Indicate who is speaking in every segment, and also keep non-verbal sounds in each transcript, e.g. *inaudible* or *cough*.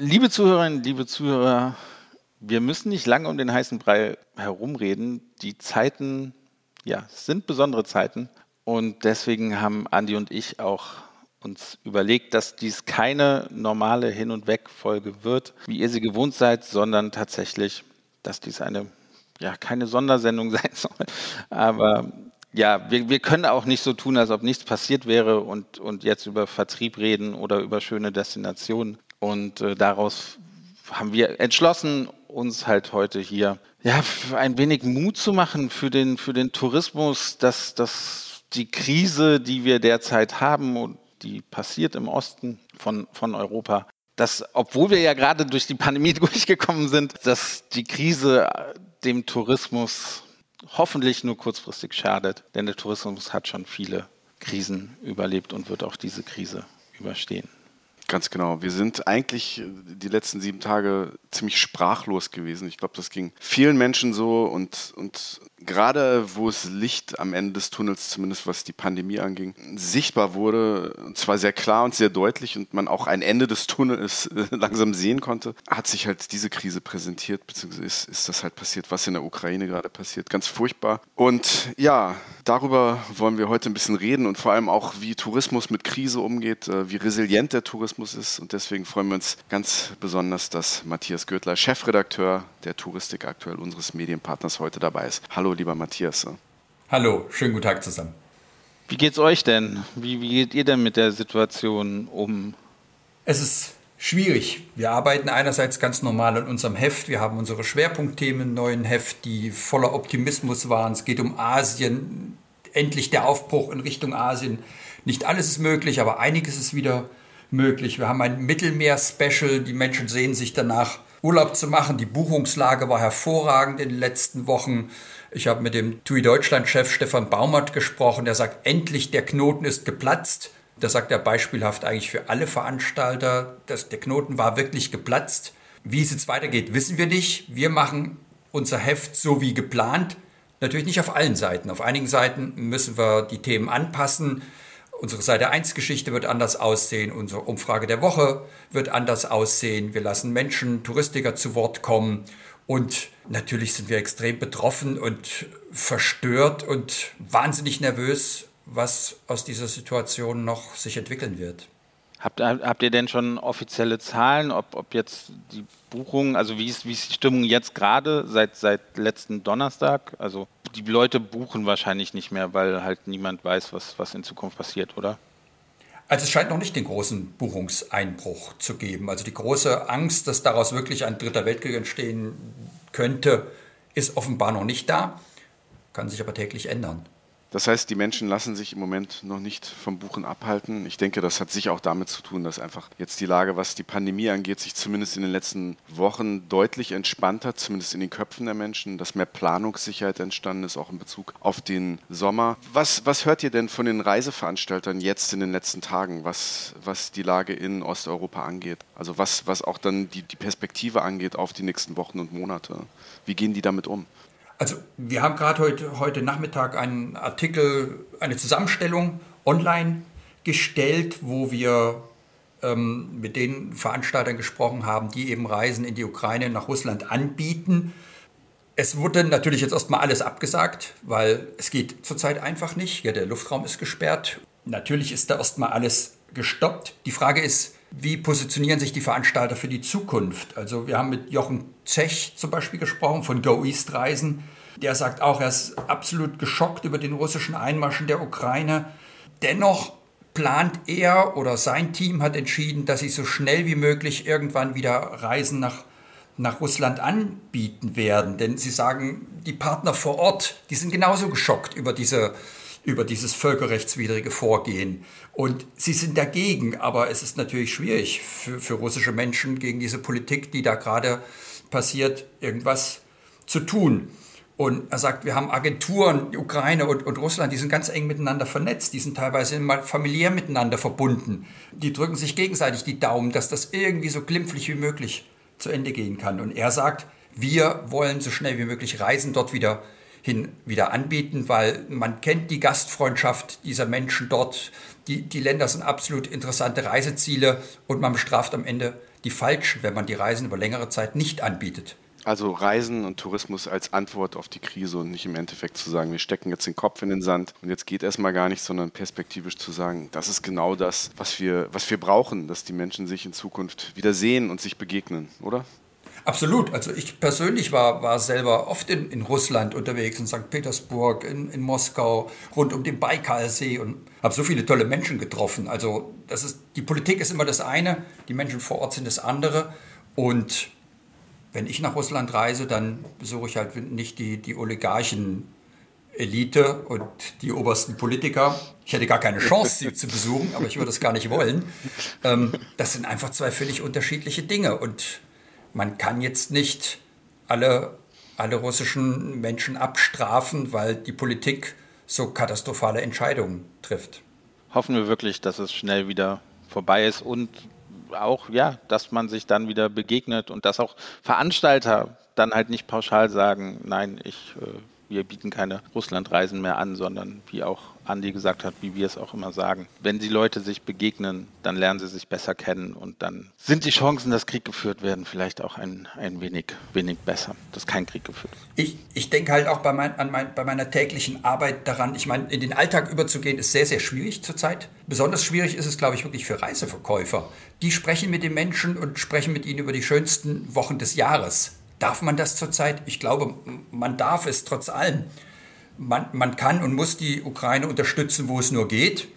Speaker 1: liebe Zuhörerinnen, liebe Zuhörer, wir müssen nicht lange um den heißen Brei herumreden. Die Zeiten, ja, sind besondere Zeiten. Und deswegen haben Andi und ich auch uns überlegt, dass dies keine normale Hin- und Weg-Folge wird, wie ihr sie gewohnt seid, sondern tatsächlich, dass dies eine, ja, keine Sondersendung *laughs* sein soll. Aber ja, wir, wir können auch nicht so tun, als ob nichts passiert wäre und, und jetzt über Vertrieb reden oder über schöne Destinationen. Und äh, daraus haben wir entschlossen, uns halt heute hier ja, ein wenig Mut zu machen für den, für den Tourismus, dass, dass die Krise, die wir derzeit haben und die passiert im Osten von, von Europa, dass, obwohl wir ja gerade durch die Pandemie *laughs* durchgekommen sind, dass die Krise dem Tourismus hoffentlich nur kurzfristig schadet, denn der Tourismus hat schon viele Krisen überlebt und wird auch diese Krise überstehen.
Speaker 2: Ganz genau. Wir sind eigentlich die letzten sieben Tage ziemlich sprachlos gewesen. Ich glaube, das ging vielen Menschen so und, und gerade wo es Licht am Ende des Tunnels, zumindest was die Pandemie anging, sichtbar wurde, und zwar sehr klar und sehr deutlich und man auch ein Ende des Tunnels äh, *laughs* langsam sehen konnte, hat sich halt diese Krise präsentiert, beziehungsweise ist, ist das halt passiert, was in der Ukraine gerade passiert. Ganz furchtbar. Und ja, darüber wollen wir heute ein bisschen reden und vor allem auch, wie Tourismus mit Krise umgeht, äh, wie resilient der Tourismus ist. Und deswegen freuen wir uns ganz besonders, dass Matthias Göttler, Chefredakteur der Touristik aktuell unseres Medienpartners, heute dabei ist. Hallo Hallo, lieber Matthias.
Speaker 3: Hallo, schönen guten Tag zusammen.
Speaker 1: Wie geht's euch denn? Wie, wie geht ihr denn mit der Situation um?
Speaker 3: Es ist schwierig. Wir arbeiten einerseits ganz normal an unserem Heft. Wir haben unsere Schwerpunktthemen im neuen Heft, die voller Optimismus waren. Es geht um Asien, endlich der Aufbruch in Richtung Asien. Nicht alles ist möglich, aber einiges ist wieder möglich. Wir haben ein Mittelmeer-Special. Die Menschen sehen sich danach, Urlaub zu machen. Die Buchungslage war hervorragend in den letzten Wochen. Ich habe mit dem TUI Deutschland-Chef Stefan Baumert gesprochen, der sagt, endlich der Knoten ist geplatzt. Das sagt er beispielhaft eigentlich für alle Veranstalter. dass der Knoten war wirklich geplatzt. Wie es jetzt weitergeht, wissen wir nicht. Wir machen unser Heft so wie geplant. Natürlich nicht auf allen Seiten. Auf einigen Seiten müssen wir die Themen anpassen. Unsere Seite 1 Geschichte wird anders aussehen. Unsere Umfrage der Woche wird anders aussehen. Wir lassen Menschen, Touristiker zu Wort kommen. Und natürlich sind wir extrem betroffen und verstört und wahnsinnig nervös, was aus dieser Situation noch sich entwickeln wird.
Speaker 1: Habt, habt ihr denn schon offizielle Zahlen, ob, ob jetzt die Buchungen, also wie ist, wie ist die Stimmung jetzt gerade seit, seit letzten Donnerstag? Also die Leute buchen wahrscheinlich nicht mehr, weil halt niemand weiß, was, was in Zukunft passiert, oder?
Speaker 3: Also es scheint noch nicht den großen Buchungseinbruch zu geben. Also die große Angst, dass daraus wirklich ein dritter Weltkrieg entstehen könnte, ist offenbar noch nicht da, kann sich aber täglich ändern.
Speaker 2: Das heißt, die Menschen lassen sich im Moment noch nicht vom Buchen abhalten. Ich denke, das hat sicher auch damit zu tun, dass einfach jetzt die Lage, was die Pandemie angeht, sich zumindest in den letzten Wochen deutlich entspannt hat, zumindest in den Köpfen der Menschen, dass mehr Planungssicherheit entstanden ist, auch in Bezug auf den Sommer. Was, was hört ihr denn von den Reiseveranstaltern jetzt in den letzten Tagen, was, was die Lage in Osteuropa angeht? Also was, was auch dann die, die Perspektive angeht auf die nächsten Wochen und Monate? Wie gehen die damit um?
Speaker 3: Also wir haben gerade heute, heute Nachmittag einen Artikel, eine Zusammenstellung online gestellt, wo wir ähm, mit den Veranstaltern gesprochen haben, die eben Reisen in die Ukraine nach Russland anbieten. Es wurde natürlich jetzt erstmal alles abgesagt, weil es geht zurzeit einfach nicht. Ja, der Luftraum ist gesperrt. Natürlich ist da erstmal alles gestoppt. Die Frage ist, wie positionieren sich die Veranstalter für die Zukunft? Also wir haben mit Jochen Zech zum Beispiel gesprochen von Go East Reisen. Der sagt auch, er ist absolut geschockt über den russischen Einmarsch in der Ukraine. Dennoch plant er oder sein Team hat entschieden, dass sie so schnell wie möglich irgendwann wieder Reisen nach, nach Russland anbieten werden. Denn sie sagen, die Partner vor Ort, die sind genauso geschockt über diese über dieses völkerrechtswidrige Vorgehen. Und sie sind dagegen, aber es ist natürlich schwierig für, für russische Menschen gegen diese Politik, die da gerade passiert, irgendwas zu tun. Und er sagt, wir haben Agenturen, Ukraine und, und, Russland, die sind ganz eng miteinander vernetzt, die sind teilweise immer familiär miteinander verbunden. Die drücken sich gegenseitig die Daumen, dass das irgendwie so glimpflich wie möglich zu Ende gehen kann. Und er sagt, wir wollen so schnell wie möglich Reisen dort wieder hin wieder anbieten, weil man kennt die Gastfreundschaft dieser Menschen dort. Die, die Länder sind absolut interessante Reiseziele und man bestraft am Ende die falschen, wenn man die Reisen über längere Zeit nicht anbietet.
Speaker 2: Also Reisen und Tourismus als Antwort auf die Krise und nicht im Endeffekt zu sagen, wir stecken jetzt den Kopf in den Sand und jetzt geht erstmal gar nichts, sondern perspektivisch zu sagen, das ist genau das, was wir, was wir brauchen, dass die Menschen sich in Zukunft wieder sehen und sich begegnen, oder?
Speaker 3: Absolut. Also ich persönlich war, war selber oft in, in Russland unterwegs, in St. Petersburg, in, in Moskau, rund um den Baikalsee und habe so viele tolle Menschen getroffen. Also das ist, die Politik ist immer das eine, die Menschen vor Ort sind das andere. Und wenn ich nach Russland reise, dann besuche ich halt nicht die, die Oligarchen. Elite und die obersten Politiker. Ich hätte gar keine Chance, sie zu besuchen, aber ich würde es gar nicht wollen. Ähm, das sind einfach zwei völlig unterschiedliche Dinge. Und man kann jetzt nicht alle, alle russischen Menschen abstrafen, weil die Politik so katastrophale Entscheidungen trifft.
Speaker 1: Hoffen wir wirklich, dass es schnell wieder vorbei ist und auch, ja, dass man sich dann wieder begegnet und dass auch Veranstalter dann halt nicht pauschal sagen, nein, ich äh, wir bieten keine Russlandreisen mehr an, sondern wie auch Andi gesagt hat, wie wir es auch immer sagen. Wenn die Leute sich begegnen, dann lernen sie sich besser kennen und dann sind die Chancen, dass Krieg geführt werden, vielleicht auch ein, ein wenig, wenig besser, dass kein Krieg geführt wird.
Speaker 3: Ich, ich denke halt auch bei, mein, mein, bei meiner täglichen Arbeit daran, ich meine, in den Alltag überzugehen, ist sehr, sehr schwierig zurzeit. Besonders schwierig ist es, glaube ich, wirklich für Reiseverkäufer. Die sprechen mit den Menschen und sprechen mit ihnen über die schönsten Wochen des Jahres Darf man das zurzeit? Ich glaube, man darf es trotz allem. Man, man kann und muss die Ukraine unterstützen, wo es nur geht.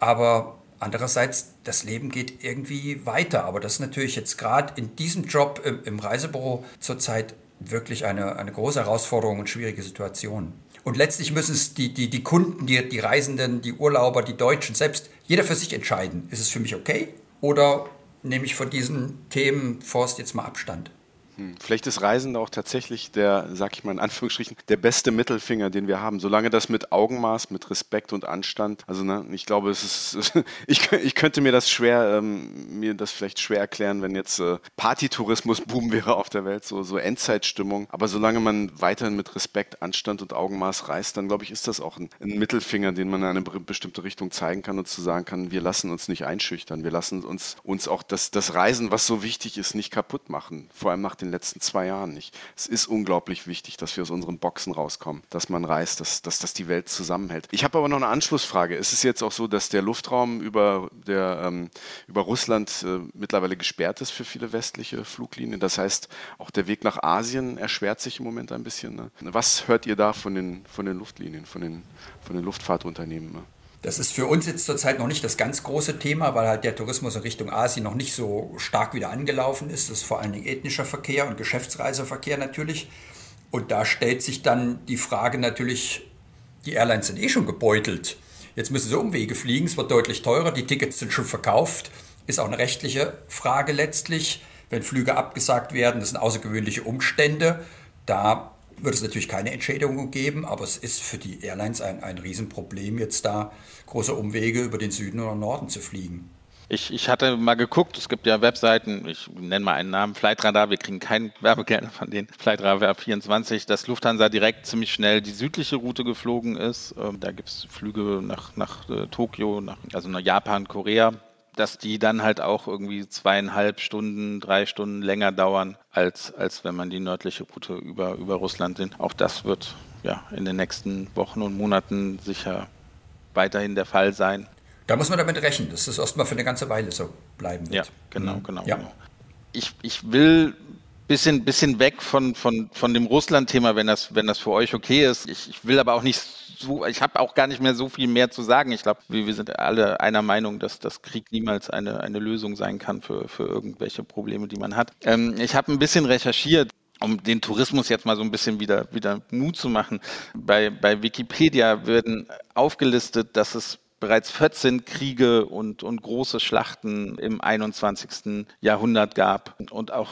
Speaker 3: Aber andererseits, das Leben geht irgendwie weiter. Aber das ist natürlich jetzt gerade in diesem Job im, im Reisebüro zurzeit wirklich eine, eine große Herausforderung und schwierige Situation. Und letztlich müssen es die, die, die Kunden, die, die Reisenden, die Urlauber, die Deutschen selbst, jeder für sich entscheiden. Ist es für mich okay oder nehme ich von diesen Themen Forst jetzt mal Abstand?
Speaker 2: Hm, vielleicht ist Reisen auch tatsächlich der, sag ich mal in Anführungsstrichen, der beste Mittelfinger, den wir haben. Solange das mit Augenmaß, mit Respekt und Anstand, also ne, ich glaube, es ist, *laughs* ich, ich könnte mir das schwer, ähm, mir das vielleicht schwer erklären, wenn jetzt äh, Partytourismus-Boom *laughs* wäre auf der Welt, so, so Endzeitstimmung. Aber solange man weiterhin mit Respekt, Anstand und Augenmaß reist, dann glaube ich, ist das auch ein, ein Mittelfinger, den man in eine bestimmte Richtung zeigen kann und zu sagen kann, wir lassen uns nicht einschüchtern, wir lassen uns, uns auch das, das Reisen, was so wichtig ist, nicht kaputt machen. Vor allem nach den letzten zwei Jahren nicht. Es ist unglaublich wichtig, dass wir aus unseren Boxen rauskommen, dass man reist, dass, dass das die Welt zusammenhält. Ich habe aber noch eine Anschlussfrage. Ist es jetzt auch so, dass der Luftraum über, der, ähm, über Russland äh, mittlerweile gesperrt ist für viele westliche Fluglinien? Das heißt, auch der Weg nach Asien erschwert sich im Moment ein bisschen. Ne? Was hört ihr da von den, von den Luftlinien, von den, von den Luftfahrtunternehmen? Ne?
Speaker 3: Das ist für uns jetzt zurzeit noch nicht das ganz große Thema, weil halt der Tourismus in Richtung Asien noch nicht so stark wieder angelaufen ist. Das ist vor allen Dingen ethnischer Verkehr und Geschäftsreiseverkehr natürlich. Und da stellt sich dann die Frage natürlich, die Airlines sind eh schon gebeutelt. Jetzt müssen sie Umwege fliegen, es wird deutlich teurer, die Tickets sind schon verkauft. Ist auch eine rechtliche Frage letztlich. Wenn Flüge abgesagt werden, das sind außergewöhnliche Umstände. Da wird es natürlich keine Entschädigung geben, aber es ist für die Airlines ein, ein Riesenproblem, jetzt da große Umwege über den Süden oder Norden zu fliegen.
Speaker 1: Ich, ich hatte mal geguckt, es gibt ja Webseiten, ich nenne mal einen Namen, Flightradar, wir kriegen kein Werbegeld von denen, Flightradar 24, dass Lufthansa direkt ziemlich schnell die südliche Route geflogen ist. Ähm, da gibt es Flüge nach, nach äh, Tokio, nach, also nach Japan, Korea, dass die dann halt auch irgendwie zweieinhalb Stunden, drei Stunden länger dauern, als, als wenn man die nördliche Route über, über Russland sind. Auch das wird ja in den nächsten Wochen und Monaten sicher weiterhin der Fall sein.
Speaker 3: Da muss man damit rechnen, dass das erstmal für eine ganze Weile so bleiben wird.
Speaker 1: Ja, genau, mhm. genau. Ja. genau. Ich, ich will bisschen, bisschen weg von, von, von dem Russland-Thema, wenn das, wenn das für euch okay ist. Ich, ich will aber auch nicht so, ich habe auch gar nicht mehr so viel mehr zu sagen. Ich glaube, wir, wir, sind alle einer Meinung, dass das Krieg niemals eine, eine Lösung sein kann für, für irgendwelche Probleme, die man hat. Ähm, ich habe ein bisschen recherchiert um den Tourismus jetzt mal so ein bisschen wieder, wieder Mut zu machen. Bei, bei Wikipedia werden aufgelistet, dass es bereits 14 Kriege und, und große Schlachten im 21. Jahrhundert gab und auch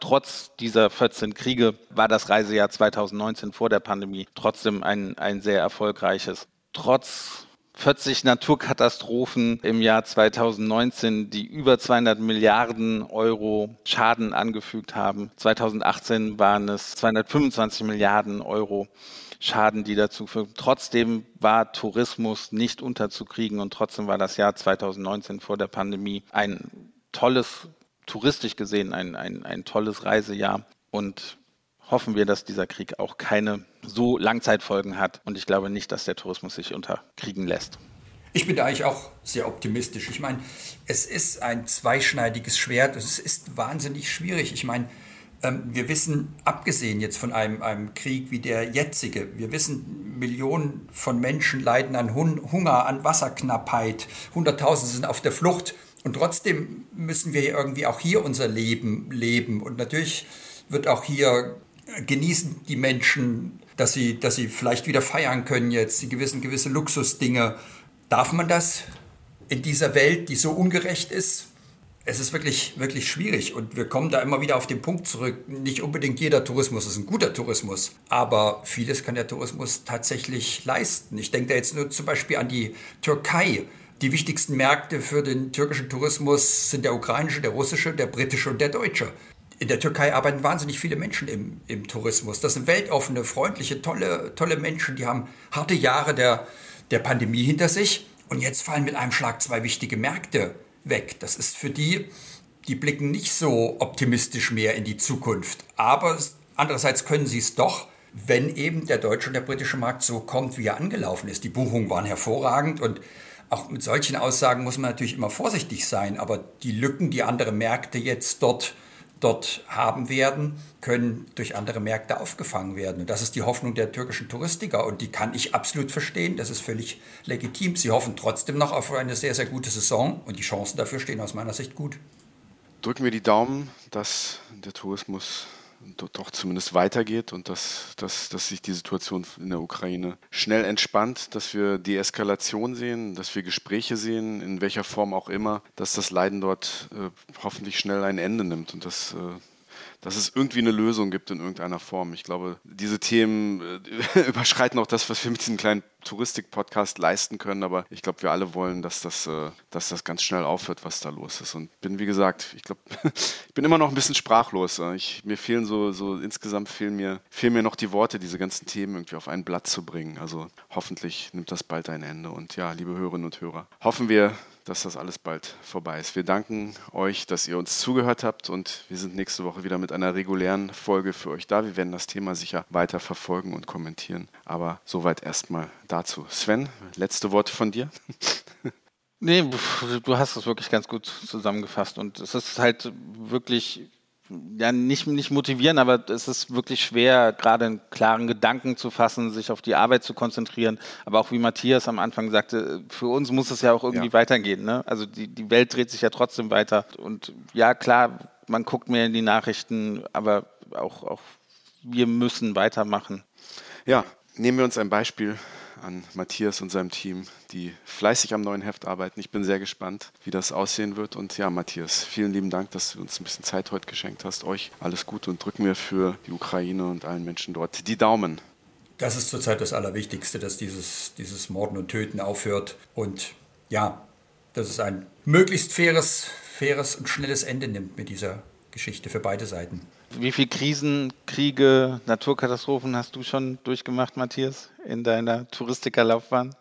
Speaker 1: Trotz dieser 14 Kriege war das Reisejahr 2019 vor der Pandemie trotzdem ein, ein sehr erfolgreiches. Trotz 40 Naturkatastrophen im Jahr 2019, die über 200 Milliarden Euro Schaden angefügt haben. 2018 waren es 225 Milliarden Euro Schaden, die dazu führen. Trotzdem war Tourismus nicht unterzukriegen und trotzdem war das Jahr 2019 vor der Pandemie ein tolles touristisch gesehen ein, ein, ein tolles Reisejahr. Und hoffen wir, dass dieser Krieg auch keine so Langzeitfolgen hat. Und ich glaube nicht, dass der Tourismus sich unterkriegen lässt.
Speaker 3: Ich bin da eigentlich auch sehr optimistisch. Ich meine, es ist ein zweischneidiges Schwert. Es ist wahnsinnig schwierig. Ich meine, ähm, wir wissen, abgesehen jetzt von einem, einem Krieg wie der jetzige, wir wissen, Millionen von Menschen leiden an Hunger, an Wasserknappheit, Hunderttausende sind auf der Flucht. Und trotzdem müssen wir irgendwie auch hier unser Leben leben. Und natürlich wird auch hier genießen die Menschen, dass sie, dass sie vielleicht wieder feiern können jetzt, sie gewissen gewisse Luxusdinge. Darf man das in dieser Welt, die so ungerecht ist? Es ist wirklich, wirklich schwierig und wir kommen da immer wieder auf den Punkt zurück. Nicht unbedingt jeder Tourismus ist ein guter Tourismus, aber vieles kann der Tourismus tatsächlich leisten. Ich denke da jetzt nur zum Beispiel an die Türkei. Die wichtigsten Märkte für den türkischen Tourismus sind der ukrainische, der russische, der britische und der deutsche. In der Türkei arbeiten wahnsinnig viele Menschen im, im Tourismus. Das sind weltoffene, freundliche, tolle, tolle Menschen, die haben harte Jahre der, der Pandemie hinter sich. Und jetzt fallen mit einem Schlag zwei wichtige Märkte weg. Das ist für die, die blicken nicht so optimistisch mehr in die Zukunft. Aber andererseits können sie es doch, wenn eben der deutsche und der britische Markt so kommt, wie er angelaufen ist. Die Buchungen waren hervorragend und auch mit solchen Aussagen muss man natürlich immer vorsichtig sein. Aber die Lücken, die andere Märkte jetzt dort dort haben werden, können durch andere Märkte aufgefangen werden. Und das ist die Hoffnung der türkischen Touristiker und die kann ich absolut verstehen. Das ist völlig legitim. Sie hoffen trotzdem noch auf eine sehr, sehr gute Saison und die Chancen dafür stehen aus meiner Sicht gut.
Speaker 2: Drücken wir die Daumen, dass der Tourismus doch zumindest weitergeht und dass, dass, dass sich die Situation in der Ukraine schnell entspannt, dass wir Deeskalation sehen, dass wir Gespräche sehen, in welcher Form auch immer, dass das Leiden dort äh, hoffentlich schnell ein Ende nimmt und dass äh, dass es irgendwie eine Lösung gibt in irgendeiner Form. Ich glaube, diese Themen äh, *laughs* überschreiten auch das, was wir mit diesem kleinen Touristik-Podcast leisten können, aber ich glaube, wir alle wollen, dass das, äh, dass das ganz schnell aufhört, was da los ist. Und bin, wie gesagt, ich glaube, *laughs* ich bin immer noch ein bisschen sprachlos. Ich, mir fehlen so, so insgesamt fehlen mir, fehlen mir noch die Worte, diese ganzen Themen irgendwie auf ein Blatt zu bringen. Also hoffentlich nimmt das bald ein Ende. Und ja, liebe Hörerinnen und Hörer, hoffen wir, dass das alles bald vorbei ist. Wir danken euch, dass ihr uns zugehört habt und wir sind nächste Woche wieder mit einer regulären Folge für euch da. Wir werden das Thema sicher weiter verfolgen und kommentieren. Aber soweit erstmal dazu. Sven, letzte Worte von dir. *laughs*
Speaker 1: Nee, du hast es wirklich ganz gut zusammengefasst und es ist halt wirklich ja, nicht, nicht motivieren, aber es ist wirklich schwer, gerade einen klaren Gedanken zu fassen, sich auf die Arbeit zu konzentrieren. Aber auch wie Matthias am Anfang sagte, für uns muss es ja auch irgendwie ja. weitergehen. Ne? Also die, die Welt dreht sich ja trotzdem weiter. Und ja, klar, man guckt mehr in die Nachrichten, aber auch, auch wir müssen weitermachen.
Speaker 2: Ja, nehmen wir uns ein Beispiel an Matthias und seinem Team, die fleißig am neuen Heft arbeiten. Ich bin sehr gespannt, wie das aussehen wird. Und ja, Matthias, vielen lieben Dank, dass du uns ein bisschen Zeit heute geschenkt hast. Euch alles Gute und drücken wir für die Ukraine und allen Menschen dort die Daumen.
Speaker 3: Das ist zurzeit das Allerwichtigste, dass dieses, dieses Morden und Töten aufhört. Und ja, dass es ein möglichst faires, faires und schnelles Ende nimmt mit dieser Geschichte für beide Seiten.
Speaker 1: Wie viele Krisen, Kriege, Naturkatastrophen hast du schon durchgemacht, Matthias, in deiner Touristikerlaufbahn?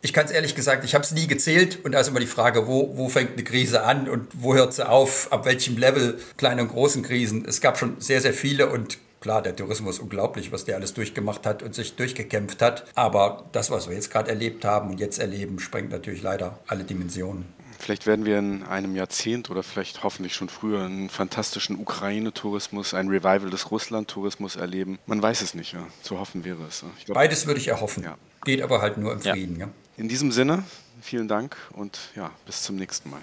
Speaker 3: Ich kann es ehrlich gesagt, ich habe es nie gezählt und da ist immer die Frage, wo, wo fängt eine Krise an und wo hört sie auf, ab welchem Level, kleine und großen Krisen. Es gab schon sehr, sehr viele und klar, der Tourismus unglaublich, was der alles durchgemacht hat und sich durchgekämpft hat. Aber das, was wir jetzt gerade erlebt haben und jetzt erleben, sprengt natürlich leider alle Dimensionen.
Speaker 2: Vielleicht werden wir in einem Jahrzehnt oder vielleicht hoffentlich schon früher einen fantastischen Ukraine-Tourismus, ein Revival des Russland-Tourismus erleben. Man weiß es nicht, ja. Zu hoffen wäre es.
Speaker 3: Glaub, Beides würde ich erhoffen. Ja. Geht aber halt nur im Frieden. Ja.
Speaker 2: In diesem Sinne, vielen Dank und ja, bis zum nächsten Mal.